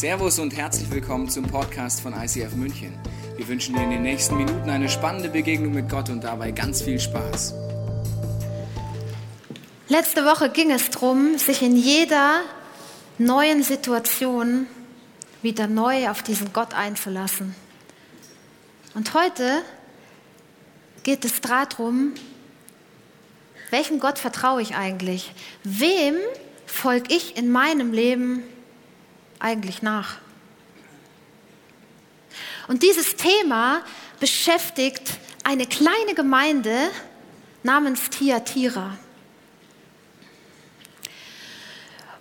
Servus und herzlich willkommen zum Podcast von ICF München. Wir wünschen dir in den nächsten Minuten eine spannende Begegnung mit Gott und dabei ganz viel Spaß. Letzte Woche ging es darum, sich in jeder neuen Situation wieder neu auf diesen Gott einzulassen. Und heute geht es darum, welchem Gott vertraue ich eigentlich? Wem folge ich in meinem Leben eigentlich nach? Und dieses Thema beschäftigt eine kleine Gemeinde namens Tiatira.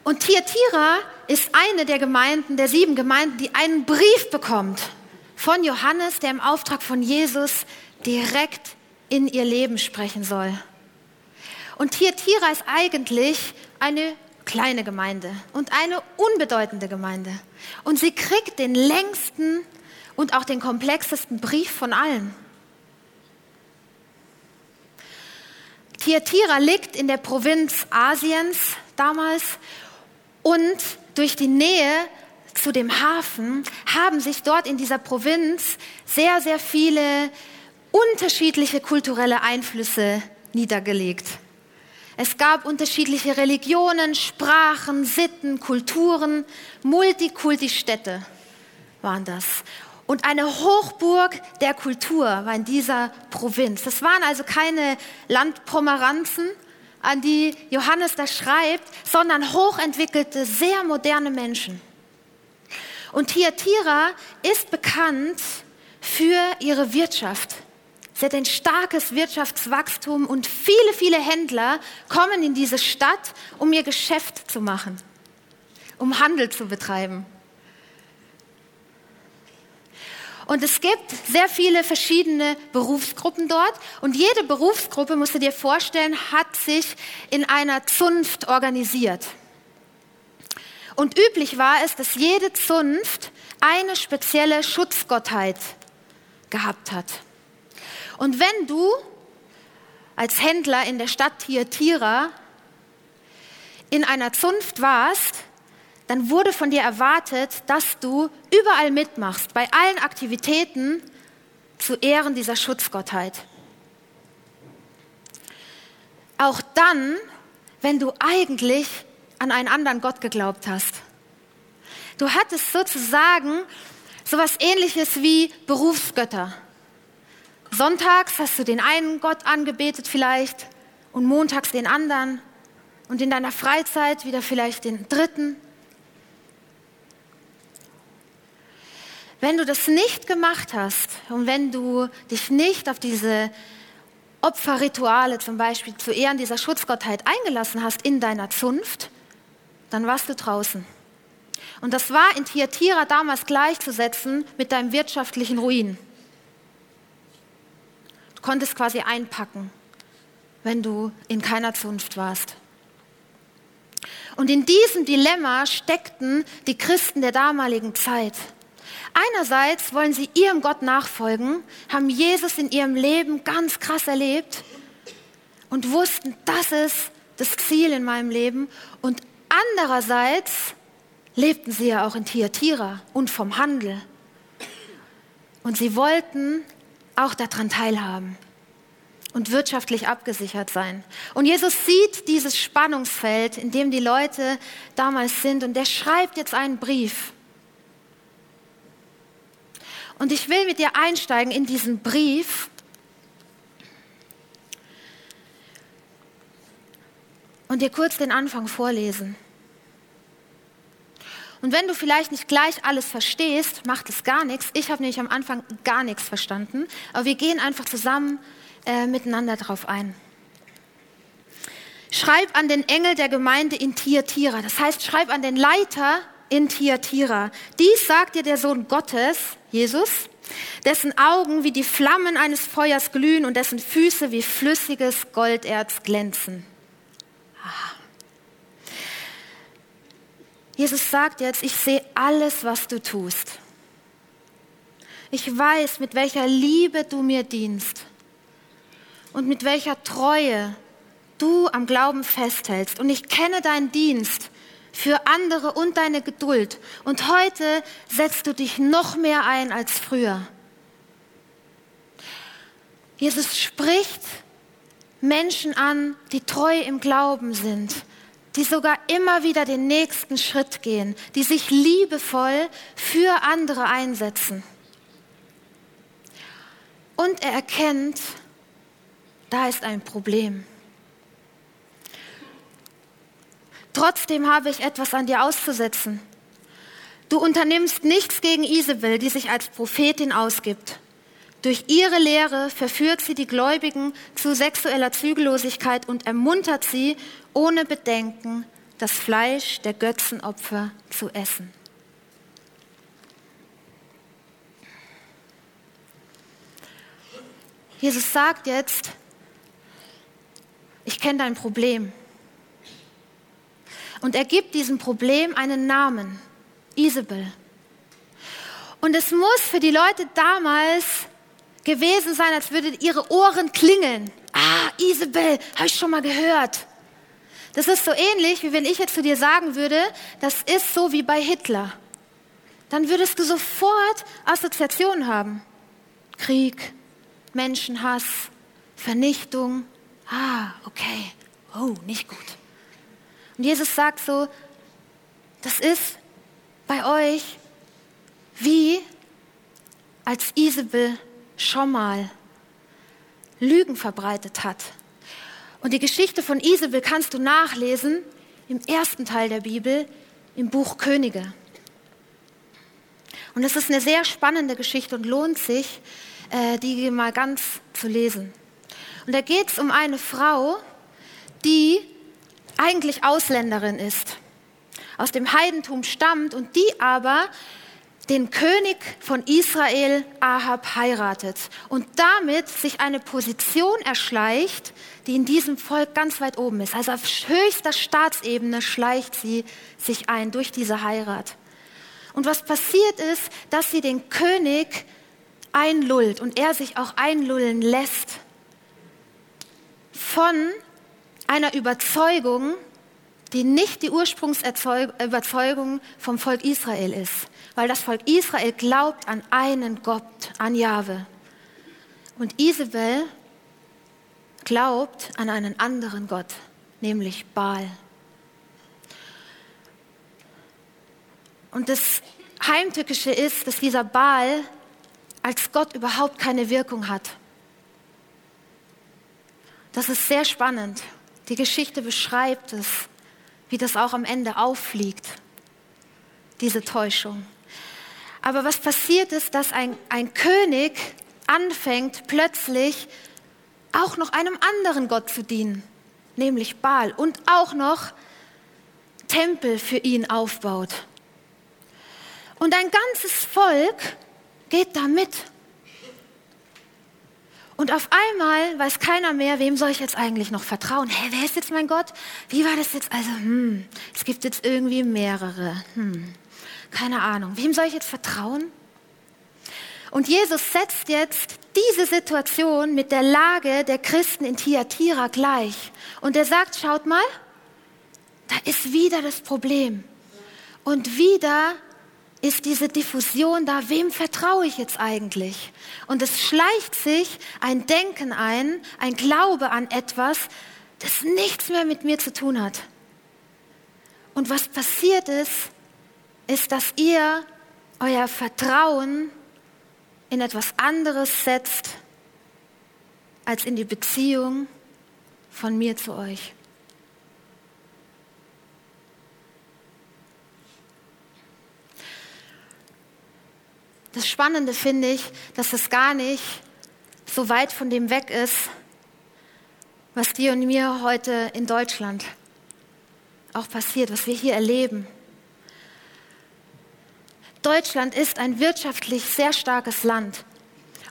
Und Tiatira ist eine der Gemeinden, der sieben Gemeinden, die einen Brief bekommt von Johannes, der im Auftrag von Jesus direkt in ihr Leben sprechen soll. Und Tiatira ist eigentlich eine kleine Gemeinde und eine unbedeutende Gemeinde. Und sie kriegt den längsten und auch den komplexesten Brief von allen. Tiatira liegt in der Provinz Asiens damals und durch die Nähe zu dem Hafen haben sich dort in dieser Provinz sehr, sehr viele unterschiedliche kulturelle Einflüsse niedergelegt. Es gab unterschiedliche Religionen, Sprachen, Sitten, Kulturen, Multikulti-Städte waren das. Und eine Hochburg der Kultur war in dieser Provinz. Das waren also keine Landpomeranzen, an die Johannes da schreibt, sondern hochentwickelte, sehr moderne Menschen. Und Thyatira ist bekannt für ihre Wirtschaft. Sie hat ein starkes Wirtschaftswachstum und viele, viele Händler kommen in diese Stadt, um ihr Geschäft zu machen, um Handel zu betreiben. Und es gibt sehr viele verschiedene Berufsgruppen dort. Und jede Berufsgruppe, musst du dir vorstellen, hat sich in einer Zunft organisiert. Und üblich war es, dass jede Zunft eine spezielle Schutzgottheit gehabt hat. Und wenn du als Händler in der Stadt Thyatira in einer Zunft warst, dann wurde von dir erwartet, dass du überall mitmachst, bei allen Aktivitäten zu Ehren dieser Schutzgottheit. Auch dann, wenn du eigentlich an einen anderen Gott geglaubt hast. Du hattest sozusagen sowas ähnliches wie Berufsgötter. Sonntags hast du den einen Gott angebetet vielleicht und montags den anderen und in deiner Freizeit wieder vielleicht den dritten. Wenn du das nicht gemacht hast und wenn du dich nicht auf diese Opferrituale zum Beispiel zu Ehren dieser Schutzgottheit eingelassen hast in deiner Zunft, dann warst du draußen. Und das war in Thyatira damals gleichzusetzen mit deinem wirtschaftlichen Ruin. Konntest quasi einpacken, wenn du in keiner Zunft warst. Und in diesem Dilemma steckten die Christen der damaligen Zeit. Einerseits wollen sie ihrem Gott nachfolgen, haben Jesus in ihrem Leben ganz krass erlebt und wussten, das ist das Ziel in meinem Leben. Und andererseits lebten sie ja auch in Thyatira und vom Handel. Und sie wollten auch daran teilhaben und wirtschaftlich abgesichert sein. Und Jesus sieht dieses Spannungsfeld, in dem die Leute damals sind, und er schreibt jetzt einen Brief. Und ich will mit dir einsteigen in diesen Brief. Und dir kurz den Anfang vorlesen. Und wenn du vielleicht nicht gleich alles verstehst, macht es gar nichts. Ich habe nämlich am Anfang gar nichts verstanden. Aber wir gehen einfach zusammen äh, miteinander drauf ein. Schreib an den Engel der Gemeinde in Tiatira. Das heißt, schreib an den Leiter in Tiatira. Dies sagt dir der Sohn Gottes, Jesus, dessen Augen wie die Flammen eines Feuers glühen und dessen Füße wie flüssiges Golderz glänzen. Jesus sagt jetzt, ich sehe alles, was du tust. Ich weiß, mit welcher Liebe du mir dienst und mit welcher Treue du am Glauben festhältst. Und ich kenne deinen Dienst für andere und deine Geduld. Und heute setzt du dich noch mehr ein als früher. Jesus spricht Menschen an, die treu im Glauben sind, die sogar immer wieder den nächsten Schritt gehen, die sich liebevoll für andere einsetzen. Und er erkennt, da ist ein Problem. Trotzdem habe ich etwas an dir auszusetzen. Du unternimmst nichts gegen Isabel, die sich als Prophetin ausgibt. Durch ihre Lehre verführt sie die Gläubigen zu sexueller Zügellosigkeit und ermuntert sie, ohne Bedenken das Fleisch der Götzenopfer zu essen. Jesus sagt jetzt, ich kenne dein Problem. Und er gibt diesem Problem einen Namen, Isabel. Und es muss für die Leute damals gewesen sein, als würden ihre Ohren klingeln. Ah, Isabel, habe ich schon mal gehört. Das ist so ähnlich, wie wenn ich jetzt zu dir sagen würde, das ist so wie bei Hitler. Dann würdest du sofort Assoziationen haben. Krieg, Menschenhass, Vernichtung. Ah, okay. Oh, nicht gut. Und Jesus sagt so, das ist bei euch wie als Isabel schon mal Lügen verbreitet hat. Und die Geschichte von Isabel kannst du nachlesen im ersten Teil der Bibel, im Buch Könige. Und es ist eine sehr spannende Geschichte und lohnt sich, äh, die mal ganz zu lesen. Und da geht es um eine Frau, die eigentlich Ausländerin ist, aus dem Heidentum stammt und die aber den König von Israel Ahab heiratet und damit sich eine Position erschleicht, die in diesem Volk ganz weit oben ist. Also auf höchster Staatsebene schleicht sie sich ein durch diese Heirat. Und was passiert ist, dass sie den König einlullt und er sich auch einlullen lässt von einer Überzeugung, die nicht die Ursprungsüberzeugung vom Volk Israel ist, weil das Volk Israel glaubt an einen Gott, an Jahwe. Und Isabel glaubt an einen anderen Gott, nämlich Baal. Und das Heimtückische ist, dass dieser Baal als Gott überhaupt keine Wirkung hat. Das ist sehr spannend. Die Geschichte beschreibt es, wie das auch am Ende auffliegt, diese Täuschung. Aber was passiert ist, dass ein, ein König anfängt plötzlich auch noch einem anderen Gott zu dienen, nämlich Baal, und auch noch Tempel für ihn aufbaut. Und ein ganzes Volk geht da mit. Und auf einmal weiß keiner mehr, wem soll ich jetzt eigentlich noch vertrauen? Hä, wer ist jetzt mein Gott? Wie war das jetzt? Also, hm, es gibt jetzt irgendwie mehrere. Hm, keine Ahnung. Wem soll ich jetzt vertrauen? Und Jesus setzt jetzt diese Situation mit der Lage der Christen in Thyatira gleich. Und er sagt, schaut mal, da ist wieder das Problem. Und wieder ist diese Diffusion da, wem vertraue ich jetzt eigentlich? Und es schleicht sich ein Denken ein, ein Glaube an etwas, das nichts mehr mit mir zu tun hat. Und was passiert ist, ist, dass ihr euer Vertrauen in etwas anderes setzt als in die Beziehung von mir zu euch. Das Spannende finde ich, dass es gar nicht so weit von dem weg ist, was dir und mir heute in Deutschland auch passiert, was wir hier erleben. Deutschland ist ein wirtschaftlich sehr starkes Land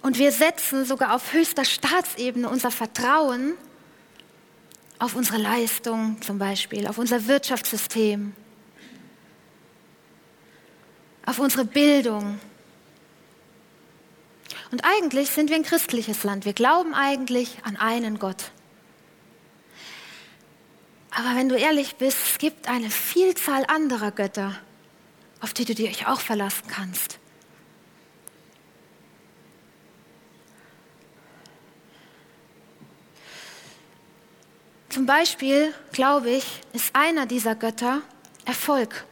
und wir setzen sogar auf höchster Staatsebene unser Vertrauen auf unsere Leistung zum Beispiel, auf unser Wirtschaftssystem, auf unsere Bildung, und eigentlich sind wir ein christliches Land. Wir glauben eigentlich an einen Gott. Aber wenn du ehrlich bist, es gibt eine Vielzahl anderer Götter, auf die du dich auch verlassen kannst. Zum Beispiel, glaube ich, ist einer dieser Götter Erfolg.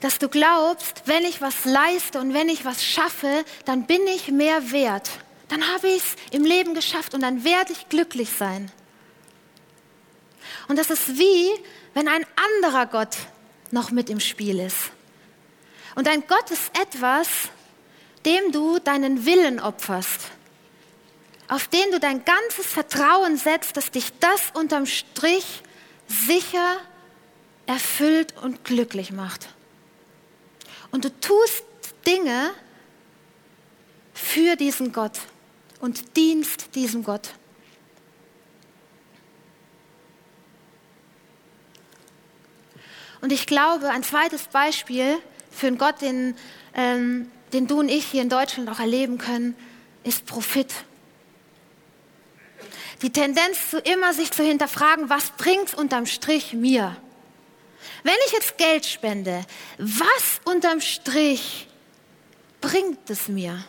Dass du glaubst, wenn ich was leiste und wenn ich was schaffe, dann bin ich mehr wert. Dann habe ich es im Leben geschafft und dann werde ich glücklich sein. Und das ist wie, wenn ein anderer Gott noch mit im Spiel ist. Und ein Gott ist etwas, dem du deinen Willen opferst auf den du dein ganzes Vertrauen setzt, dass dich das unterm Strich sicher, erfüllt und glücklich macht. Und du tust Dinge für diesen Gott und dienst diesem Gott. Und ich glaube, ein zweites Beispiel für einen Gott, den, ähm, den du und ich hier in Deutschland auch erleben können, ist Profit die Tendenz zu immer sich zu hinterfragen, was bringt unterm Strich mir? Wenn ich jetzt Geld spende, was unterm Strich bringt es mir?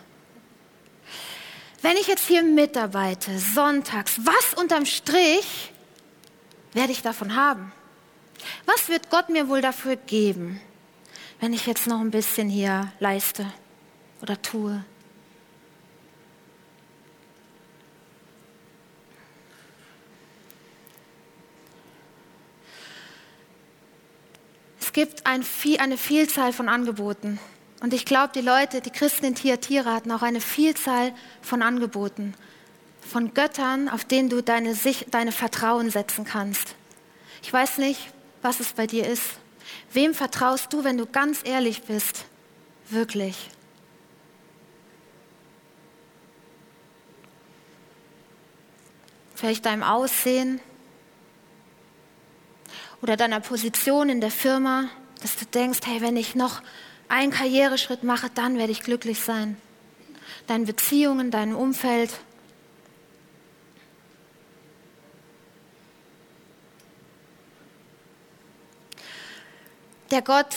Wenn ich jetzt hier mitarbeite, sonntags, was unterm Strich werde ich davon haben? Was wird Gott mir wohl dafür geben, wenn ich jetzt noch ein bisschen hier leiste oder tue? gibt ein, eine Vielzahl von Angeboten. Und ich glaube, die Leute, die Christen in Thyatira hatten auch eine Vielzahl von Angeboten, von Göttern, auf denen du deine, deine Vertrauen setzen kannst. Ich weiß nicht, was es bei dir ist. Wem vertraust du, wenn du ganz ehrlich bist? Wirklich. Vielleicht deinem Aussehen, oder deiner Position in der Firma, dass du denkst, hey, wenn ich noch einen Karriereschritt mache, dann werde ich glücklich sein. Deine Beziehungen, dein Umfeld. Der Gott,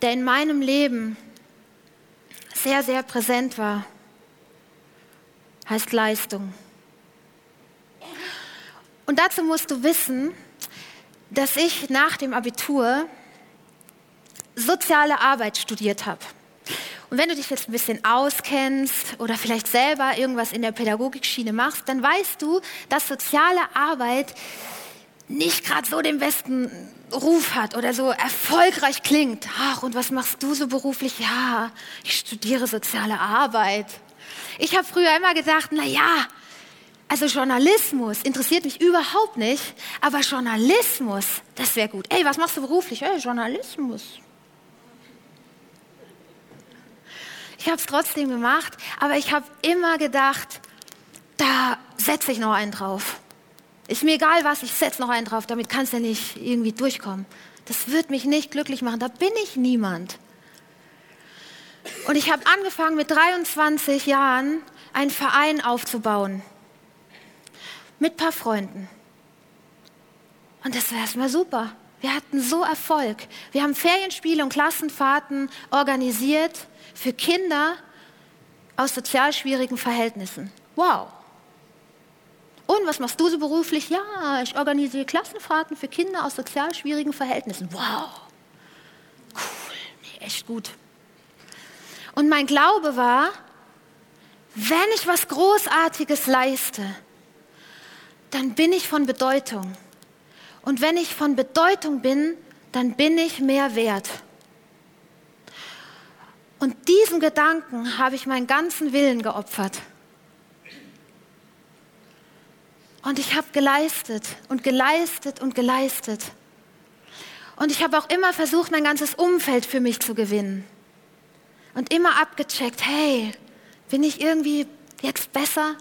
der in meinem Leben sehr, sehr präsent war, heißt Leistung. Und dazu musst du wissen, dass ich nach dem Abitur soziale Arbeit studiert habe. Und wenn du dich jetzt ein bisschen auskennst oder vielleicht selber irgendwas in der Pädagogikschiene machst, dann weißt du, dass soziale Arbeit nicht gerade so den besten Ruf hat oder so erfolgreich klingt. Ach, und was machst du so beruflich? Ja, ich studiere soziale Arbeit. Ich habe früher immer gedacht, na ja, also Journalismus interessiert mich überhaupt nicht, aber Journalismus, das wäre gut. Ey, was machst du beruflich? Ey, Journalismus. Ich habe es trotzdem gemacht, aber ich habe immer gedacht, da setze ich noch einen drauf. Ist mir egal was, ich setze noch einen drauf, damit kannst du nicht irgendwie durchkommen. Das wird mich nicht glücklich machen, da bin ich niemand. Und ich habe angefangen mit 23 Jahren einen Verein aufzubauen mit ein paar Freunden. Und das war erstmal super. Wir hatten so Erfolg. Wir haben Ferienspiele und Klassenfahrten organisiert für Kinder aus sozial schwierigen Verhältnissen. Wow. Und was machst du so beruflich? Ja, ich organisiere Klassenfahrten für Kinder aus sozial schwierigen Verhältnissen. Wow. Cool. Echt gut. Und mein Glaube war, wenn ich was Großartiges leiste, dann bin ich von Bedeutung. Und wenn ich von Bedeutung bin, dann bin ich mehr wert. Und diesem Gedanken habe ich meinen ganzen Willen geopfert. Und ich habe geleistet und geleistet und geleistet. Und ich habe auch immer versucht, mein ganzes Umfeld für mich zu gewinnen. Und immer abgecheckt, hey, bin ich irgendwie jetzt besser?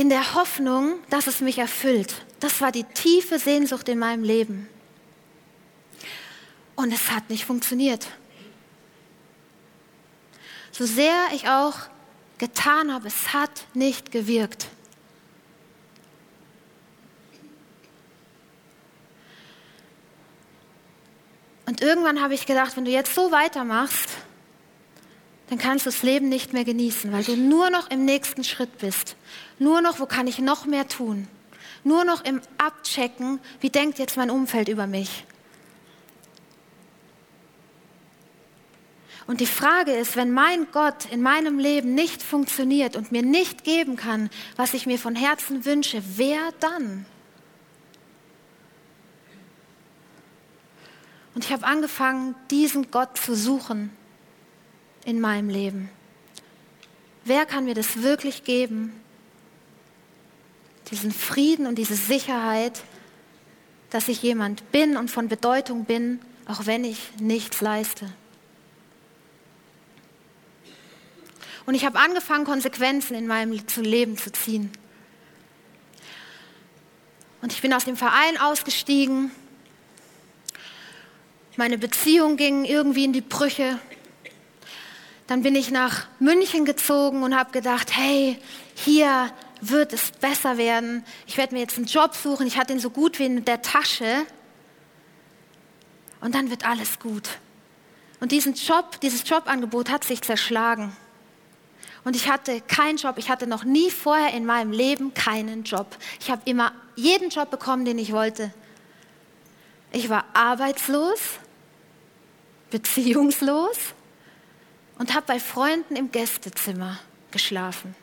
in der Hoffnung, dass es mich erfüllt. Das war die tiefe Sehnsucht in meinem Leben. Und es hat nicht funktioniert. So sehr ich auch getan habe, es hat nicht gewirkt. Und irgendwann habe ich gedacht, wenn du jetzt so weitermachst, dann kannst du das Leben nicht mehr genießen, weil du nur noch im nächsten Schritt bist. Nur noch, wo kann ich noch mehr tun? Nur noch im Abchecken, wie denkt jetzt mein Umfeld über mich? Und die Frage ist, wenn mein Gott in meinem Leben nicht funktioniert und mir nicht geben kann, was ich mir von Herzen wünsche, wer dann? Und ich habe angefangen, diesen Gott zu suchen in meinem Leben. Wer kann mir das wirklich geben? Diesen Frieden und diese Sicherheit, dass ich jemand bin und von Bedeutung bin, auch wenn ich nichts leiste. Und ich habe angefangen, Konsequenzen in meinem Leben zu ziehen. Und ich bin aus dem Verein ausgestiegen meine Beziehung ging irgendwie in die Brüche. Dann bin ich nach München gezogen und habe gedacht, hey, hier wird es besser werden. Ich werde mir jetzt einen Job suchen. Ich hatte ihn so gut wie in der Tasche. Und dann wird alles gut. Und diesen Job, dieses Jobangebot hat sich zerschlagen. Und ich hatte keinen Job. Ich hatte noch nie vorher in meinem Leben keinen Job. Ich habe immer jeden Job bekommen, den ich wollte. Ich war arbeitslos beziehungslos und habe bei Freunden im Gästezimmer geschlafen,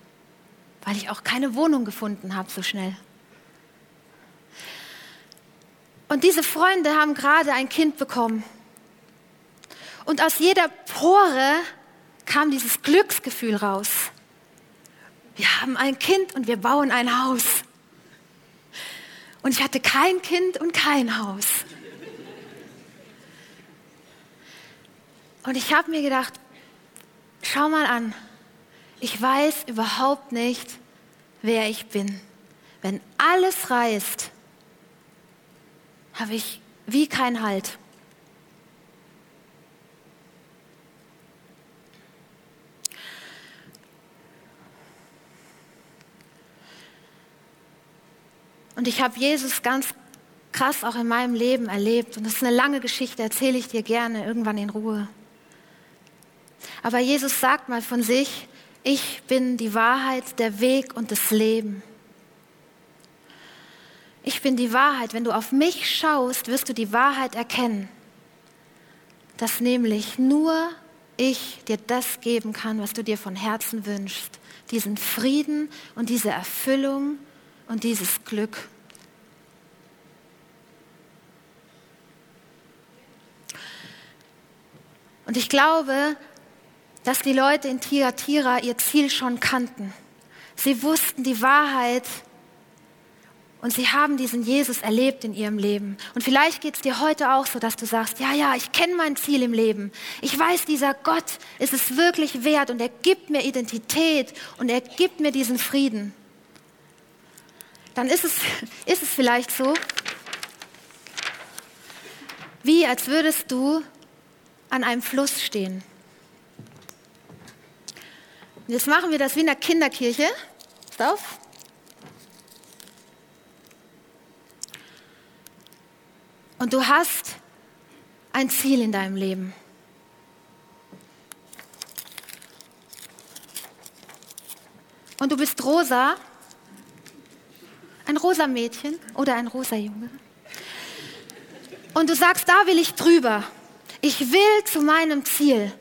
weil ich auch keine Wohnung gefunden habe so schnell. Und diese Freunde haben gerade ein Kind bekommen. Und aus jeder Pore kam dieses Glücksgefühl raus. Wir haben ein Kind und wir bauen ein Haus. Und ich hatte kein Kind und kein Haus. Und ich habe mir gedacht, schau mal an, ich weiß überhaupt nicht, wer ich bin. Wenn alles reißt, habe ich wie kein Halt. Und ich habe Jesus ganz krass auch in meinem Leben erlebt. Und das ist eine lange Geschichte, erzähle ich dir gerne irgendwann in Ruhe. Aber Jesus sagt mal von sich, ich bin die Wahrheit, der Weg und das Leben. Ich bin die Wahrheit. Wenn du auf mich schaust, wirst du die Wahrheit erkennen. Dass nämlich nur ich dir das geben kann, was du dir von Herzen wünschst. Diesen Frieden und diese Erfüllung und dieses Glück. Und ich glaube, dass die Leute in Tiatira ihr Ziel schon kannten. Sie wussten die Wahrheit und sie haben diesen Jesus erlebt in ihrem Leben. Und vielleicht geht es dir heute auch so, dass du sagst, ja, ja, ich kenne mein Ziel im Leben. Ich weiß, dieser Gott ist es wirklich wert und er gibt mir Identität und er gibt mir diesen Frieden. Dann ist es, ist es vielleicht so, wie als würdest du an einem Fluss stehen. Jetzt machen wir das wie in der Kinderkirche. Pass auf. Und du hast ein Ziel in deinem Leben. Und du bist rosa, ein rosa Mädchen oder ein rosa Junge. Und du sagst, da will ich drüber. Ich will zu meinem Ziel.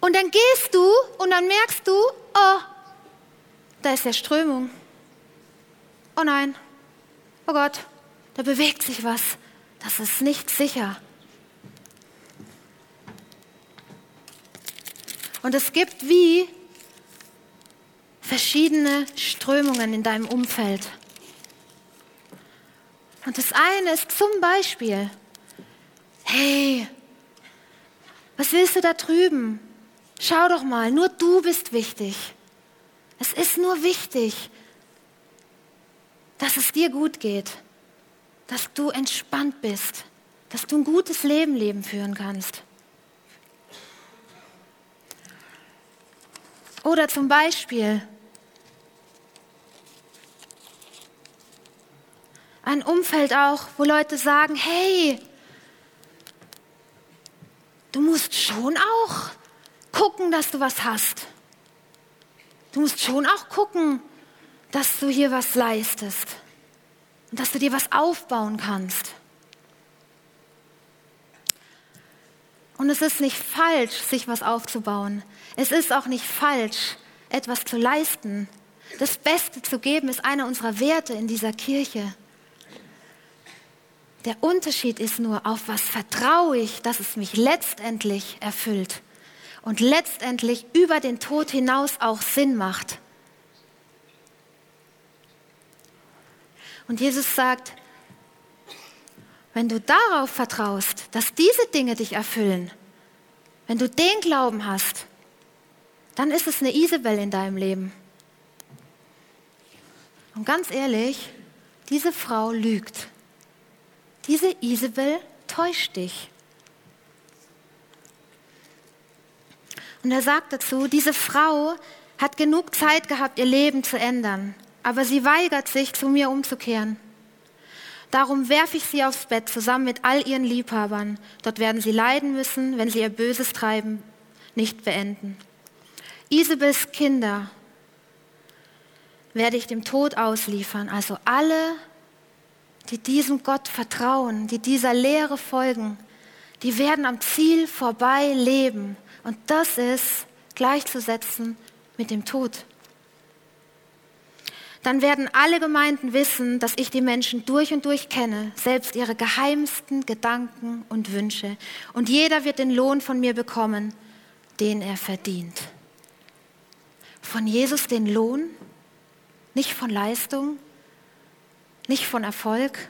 Und dann gehst du und dann merkst du, oh, da ist ja Strömung. Oh nein, oh Gott, da bewegt sich was. Das ist nicht sicher. Und es gibt wie verschiedene Strömungen in deinem Umfeld. Und das eine ist zum Beispiel, hey, was willst du da drüben? Schau doch mal, nur du bist wichtig. Es ist nur wichtig, dass es dir gut geht, dass du entspannt bist, dass du ein gutes Leben leben führen kannst. Oder zum Beispiel ein Umfeld auch, wo Leute sagen, hey, du musst schon auch gucken, dass du was hast. Du musst schon auch gucken, dass du hier was leistest und dass du dir was aufbauen kannst. Und es ist nicht falsch, sich was aufzubauen. Es ist auch nicht falsch, etwas zu leisten. Das Beste zu geben ist einer unserer Werte in dieser Kirche. Der Unterschied ist nur, auf was vertraue ich, dass es mich letztendlich erfüllt und letztendlich über den Tod hinaus auch Sinn macht. Und Jesus sagt, wenn du darauf vertraust, dass diese Dinge dich erfüllen, wenn du den Glauben hast, dann ist es eine Isabel in deinem Leben. Und ganz ehrlich, diese Frau lügt. Diese Isabel täuscht dich. Und er sagt dazu, diese Frau hat genug Zeit gehabt, ihr Leben zu ändern, aber sie weigert sich, zu mir umzukehren. Darum werfe ich sie aufs Bett zusammen mit all ihren Liebhabern. Dort werden sie leiden müssen, wenn sie ihr böses Treiben nicht beenden. Isabels Kinder werde ich dem Tod ausliefern. Also alle, die diesem Gott vertrauen, die dieser Lehre folgen, die werden am Ziel vorbei leben. Und das ist gleichzusetzen mit dem Tod dann werden alle Gemeinden wissen, dass ich die Menschen durch und durch kenne, selbst ihre geheimsten Gedanken und Wünsche. Und jeder wird den Lohn von mir bekommen, den er verdient. Von Jesus den Lohn, nicht von Leistung, nicht von Erfolg,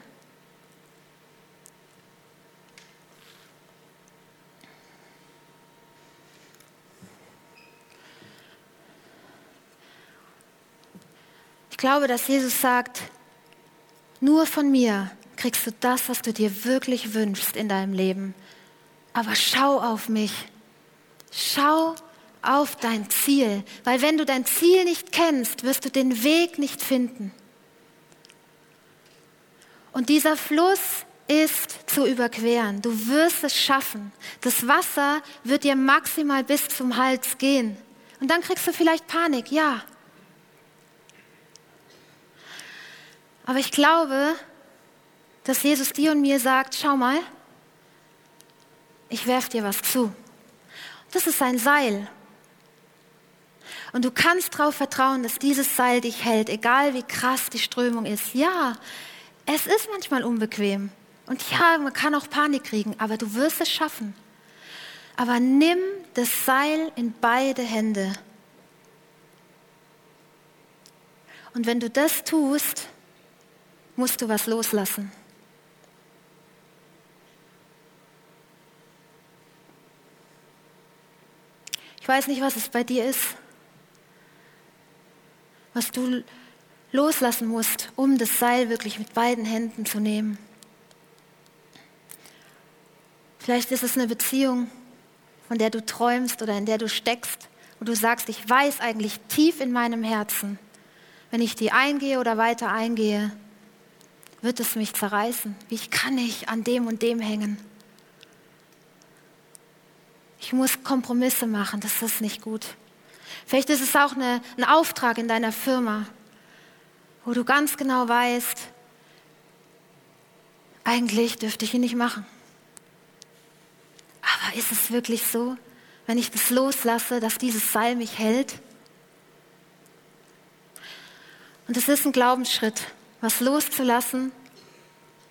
Ich glaube, dass Jesus sagt, nur von mir kriegst du das, was du dir wirklich wünschst in deinem Leben. Aber schau auf mich. Schau auf dein Ziel. Weil wenn du dein Ziel nicht kennst, wirst du den Weg nicht finden. Und dieser Fluss ist zu überqueren. Du wirst es schaffen. Das Wasser wird dir maximal bis zum Hals gehen. Und dann kriegst du vielleicht Panik. Ja, Aber ich glaube, dass Jesus dir und mir sagt, schau mal, ich werf dir was zu. Das ist ein Seil. Und du kannst darauf vertrauen, dass dieses Seil dich hält, egal wie krass die Strömung ist. Ja, es ist manchmal unbequem. Und ja, man kann auch Panik kriegen, aber du wirst es schaffen. Aber nimm das Seil in beide Hände. Und wenn du das tust, musst du was loslassen. Ich weiß nicht, was es bei dir ist, was du loslassen musst, um das Seil wirklich mit beiden Händen zu nehmen. Vielleicht ist es eine Beziehung, von der du träumst oder in der du steckst, wo du sagst, ich weiß eigentlich tief in meinem Herzen, wenn ich die eingehe oder weiter eingehe, wird es mich zerreißen. Wie kann ich an dem und dem hängen? Ich muss Kompromisse machen, das ist nicht gut. Vielleicht ist es auch eine, ein Auftrag in deiner Firma, wo du ganz genau weißt, eigentlich dürfte ich ihn nicht machen. Aber ist es wirklich so, wenn ich das loslasse, dass dieses Seil mich hält? Und es ist ein Glaubensschritt was loszulassen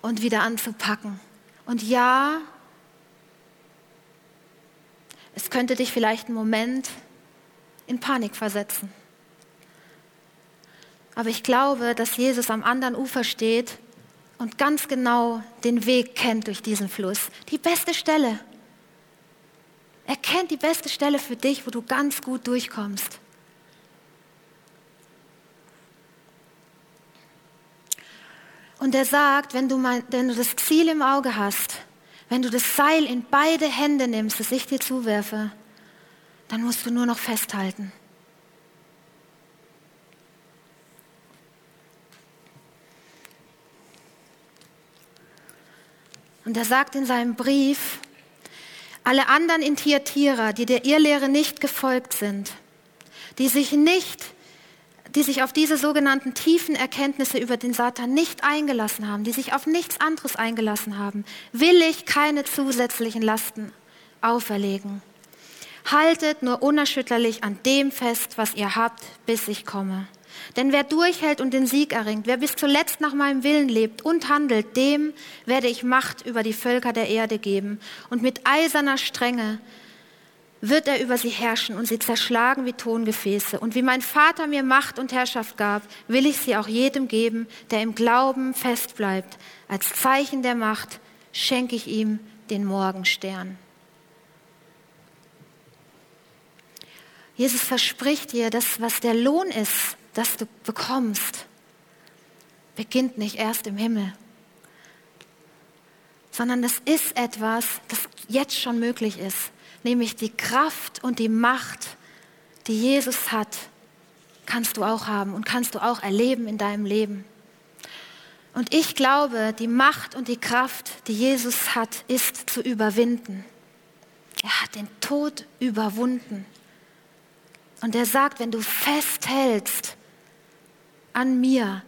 und wieder anzupacken. Und ja, es könnte dich vielleicht einen Moment in Panik versetzen. Aber ich glaube, dass Jesus am anderen Ufer steht und ganz genau den Weg kennt durch diesen Fluss. Die beste Stelle. Er kennt die beste Stelle für dich, wo du ganz gut durchkommst. Und er sagt, wenn du, mein, wenn du das Ziel im Auge hast, wenn du das Seil in beide Hände nimmst, das ich dir zuwerfe, dann musst du nur noch festhalten. Und er sagt in seinem Brief, alle anderen in Thyatira, die der Irrlehre nicht gefolgt sind, die sich nicht, die sich auf diese sogenannten tiefen Erkenntnisse über den Satan nicht eingelassen haben, die sich auf nichts anderes eingelassen haben, will ich keine zusätzlichen Lasten auferlegen. Haltet nur unerschütterlich an dem fest, was ihr habt, bis ich komme. Denn wer durchhält und den Sieg erringt, wer bis zuletzt nach meinem Willen lebt und handelt, dem werde ich Macht über die Völker der Erde geben. Und mit eiserner Strenge wird er über sie herrschen und sie zerschlagen wie Tongefäße. Und wie mein Vater mir Macht und Herrschaft gab, will ich sie auch jedem geben, der im Glauben fest bleibt. Als Zeichen der Macht schenke ich ihm den Morgenstern. Jesus verspricht dir, dass was der Lohn ist, das du bekommst, beginnt nicht erst im Himmel, sondern das ist etwas, das jetzt schon möglich ist, nämlich die Kraft und die Macht, die Jesus hat, kannst du auch haben und kannst du auch erleben in deinem Leben. Und ich glaube, die Macht und die Kraft, die Jesus hat, ist zu überwinden. Er hat den Tod überwunden. Und er sagt, wenn du festhältst an mir,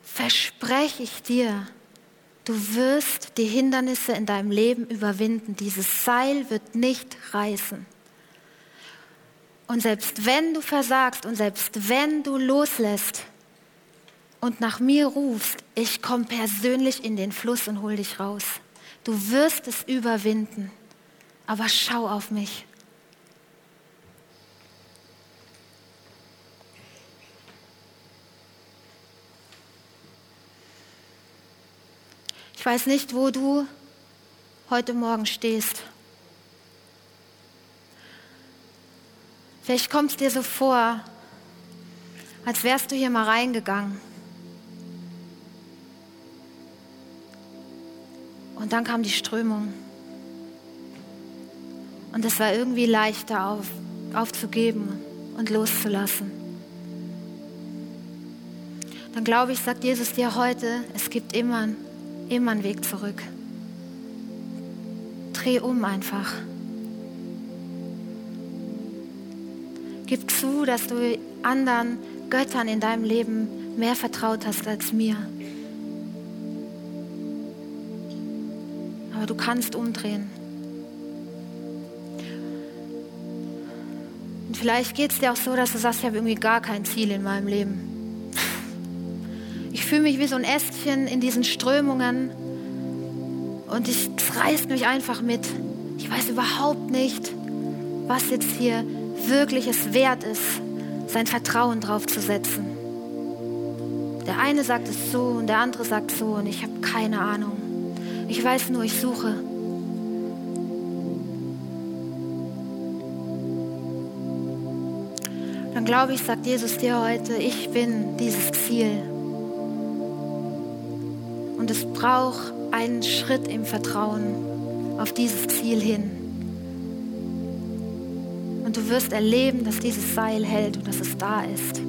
verspreche ich dir, du wirst die Hindernisse in deinem Leben überwinden. Dieses Seil wird nicht reißen. Und selbst wenn du versagst und selbst wenn du loslässt und nach mir rufst, ich komme persönlich in den Fluss und hol dich raus. Du wirst es überwinden. Aber schau auf mich. Ich weiß nicht, wo du heute Morgen stehst. Vielleicht kommt es dir so vor, als wärst du hier mal reingegangen. Und dann kam die Strömung. Und es war irgendwie leichter auf, aufzugeben und loszulassen. Dann glaube ich, sagt Jesus dir heute, es gibt immer immer einen Weg zurück. Dreh um einfach. Gib zu, dass du anderen Göttern in deinem Leben mehr vertraut hast als mir. Aber du kannst umdrehen. Und vielleicht geht es dir auch so, dass du sagst, ich habe irgendwie gar kein Ziel in meinem Leben fühle mich wie so ein Ästchen in diesen Strömungen und es reißt mich einfach mit. Ich weiß überhaupt nicht, was jetzt hier wirklich es wert ist, sein Vertrauen drauf zu setzen. Der eine sagt es so und der andere sagt so und ich habe keine Ahnung. Ich weiß nur, ich suche. Dann glaube ich, sagt Jesus dir heute, ich bin dieses Ziel. Und es braucht einen Schritt im Vertrauen auf dieses Ziel hin. Und du wirst erleben, dass dieses Seil hält und dass es da ist.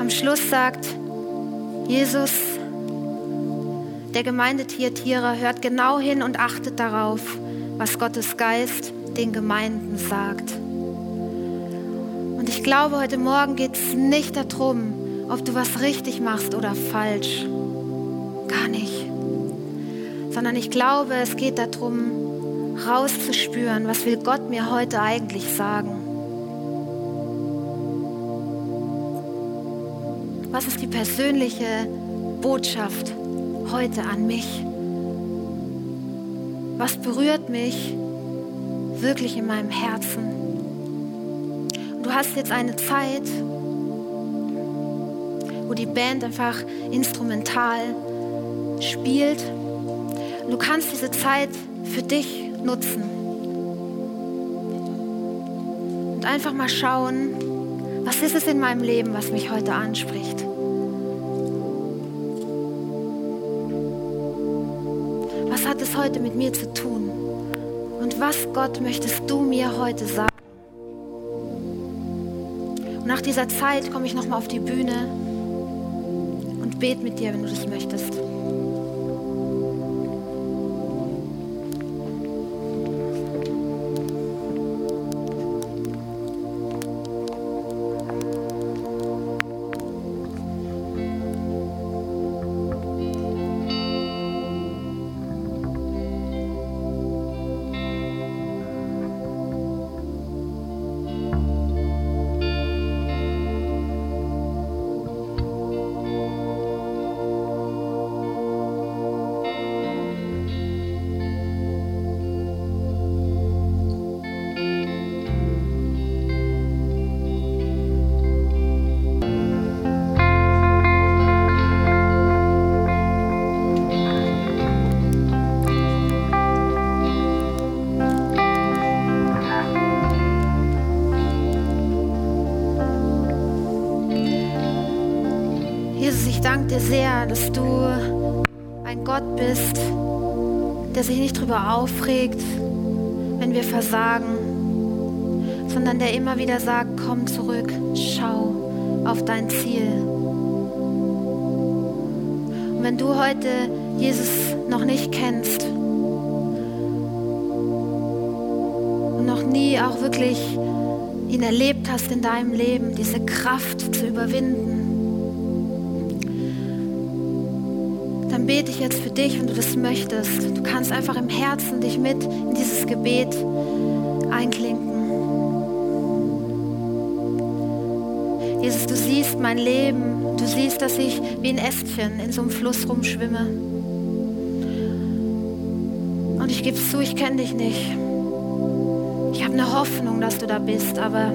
Am Schluss sagt Jesus der Gemeindetiertierer, hört genau hin und achtet darauf, was Gottes Geist den Gemeinden sagt. Glaube, heute Morgen geht es nicht darum, ob du was richtig machst oder falsch. Gar nicht. Sondern ich glaube, es geht darum, rauszuspüren, was will Gott mir heute eigentlich sagen. Was ist die persönliche Botschaft heute an mich? Was berührt mich wirklich in meinem Herzen? Hast jetzt eine Zeit, wo die Band einfach instrumental spielt. Du kannst diese Zeit für dich nutzen. Und einfach mal schauen, was ist es in meinem Leben, was mich heute anspricht. Was hat es heute mit mir zu tun? Und was, Gott, möchtest du mir heute sagen? Nach dieser Zeit komme ich nochmal auf die Bühne und bete mit dir, wenn du das möchtest. Dir sehr, dass du ein Gott bist, der sich nicht darüber aufregt, wenn wir versagen, sondern der immer wieder sagt, komm zurück, schau auf dein Ziel. Und wenn du heute Jesus noch nicht kennst und noch nie auch wirklich ihn erlebt hast in deinem Leben, diese Kraft zu überwinden, bete ich jetzt für dich, wenn du das möchtest. Du kannst einfach im Herzen dich mit in dieses Gebet einklinken. Jesus, du siehst mein Leben. Du siehst, dass ich wie ein Ästchen in so einem Fluss rumschwimme. Und ich gebe es zu, ich kenne dich nicht. Ich habe eine Hoffnung, dass du da bist, aber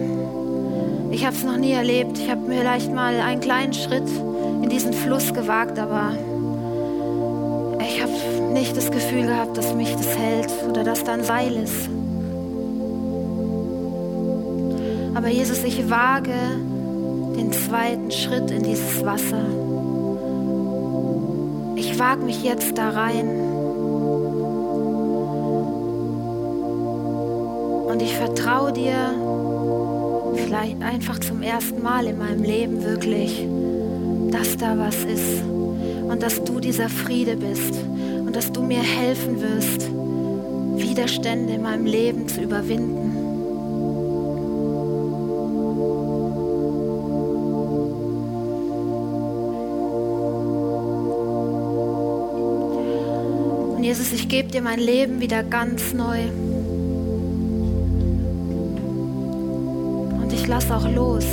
ich habe es noch nie erlebt. Ich habe vielleicht mal einen kleinen Schritt in diesen Fluss gewagt, aber nicht das Gefühl gehabt, dass mich das hält oder dass da ein Seil ist. Aber Jesus, ich wage den zweiten Schritt in dieses Wasser. Ich wage mich jetzt da rein. Und ich vertraue dir vielleicht einfach zum ersten Mal in meinem Leben wirklich, dass da was ist und dass du dieser Friede bist und dass du mir helfen wirst, Widerstände in meinem Leben zu überwinden. Und Jesus, ich gebe dir mein Leben wieder ganz neu. Und ich lasse auch los.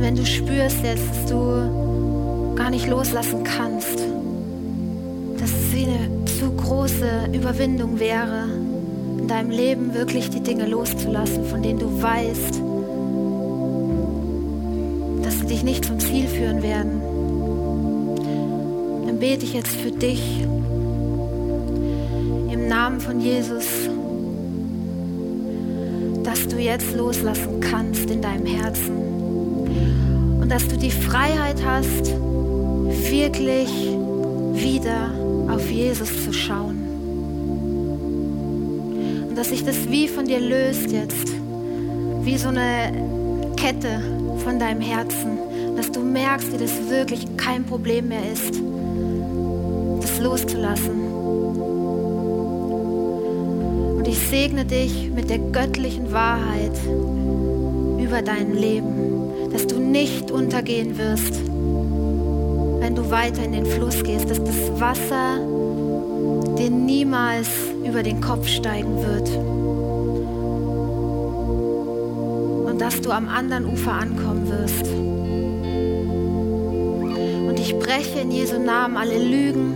Wenn du spürst jetzt, dass du gar nicht loslassen kannst, dass es wie eine zu große Überwindung wäre, in deinem Leben wirklich die Dinge loszulassen, von denen du weißt, dass sie dich nicht zum Ziel führen werden, dann bete ich jetzt für dich im Namen von Jesus, dass du jetzt loslassen kannst in deinem Herzen dass du die Freiheit hast, wirklich wieder auf Jesus zu schauen. Und dass sich das wie von dir löst jetzt, wie so eine Kette von deinem Herzen, dass du merkst, wie das wirklich kein Problem mehr ist, das loszulassen. Und ich segne dich mit der göttlichen Wahrheit über dein Leben dass du nicht untergehen wirst, wenn du weiter in den Fluss gehst, dass das Wasser dir niemals über den Kopf steigen wird und dass du am anderen Ufer ankommen wirst. Und ich breche in Jesu Namen alle Lügen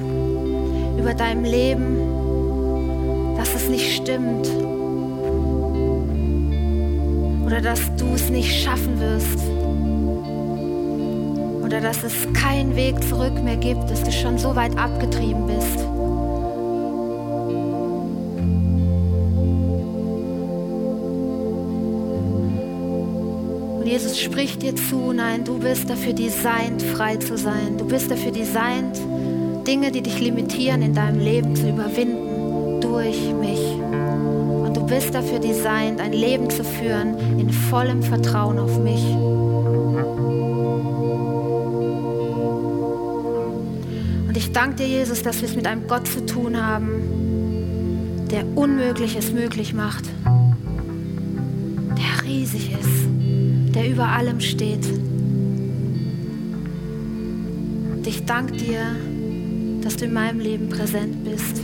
über deinem Leben, dass es nicht stimmt oder dass du es nicht schaffen wirst oder dass es keinen Weg zurück mehr gibt, dass du schon so weit abgetrieben bist. Und Jesus spricht dir zu, nein, du bist dafür designt, frei zu sein. Du bist dafür designt, Dinge, die dich limitieren, in deinem Leben zu überwinden durch mich bist dafür designt, ein Leben zu führen in vollem Vertrauen auf mich. Und ich danke dir, Jesus, dass wir es mit einem Gott zu tun haben, der Unmögliches möglich macht, der riesig ist, der über allem steht. Und ich danke dir, dass du in meinem Leben präsent bist.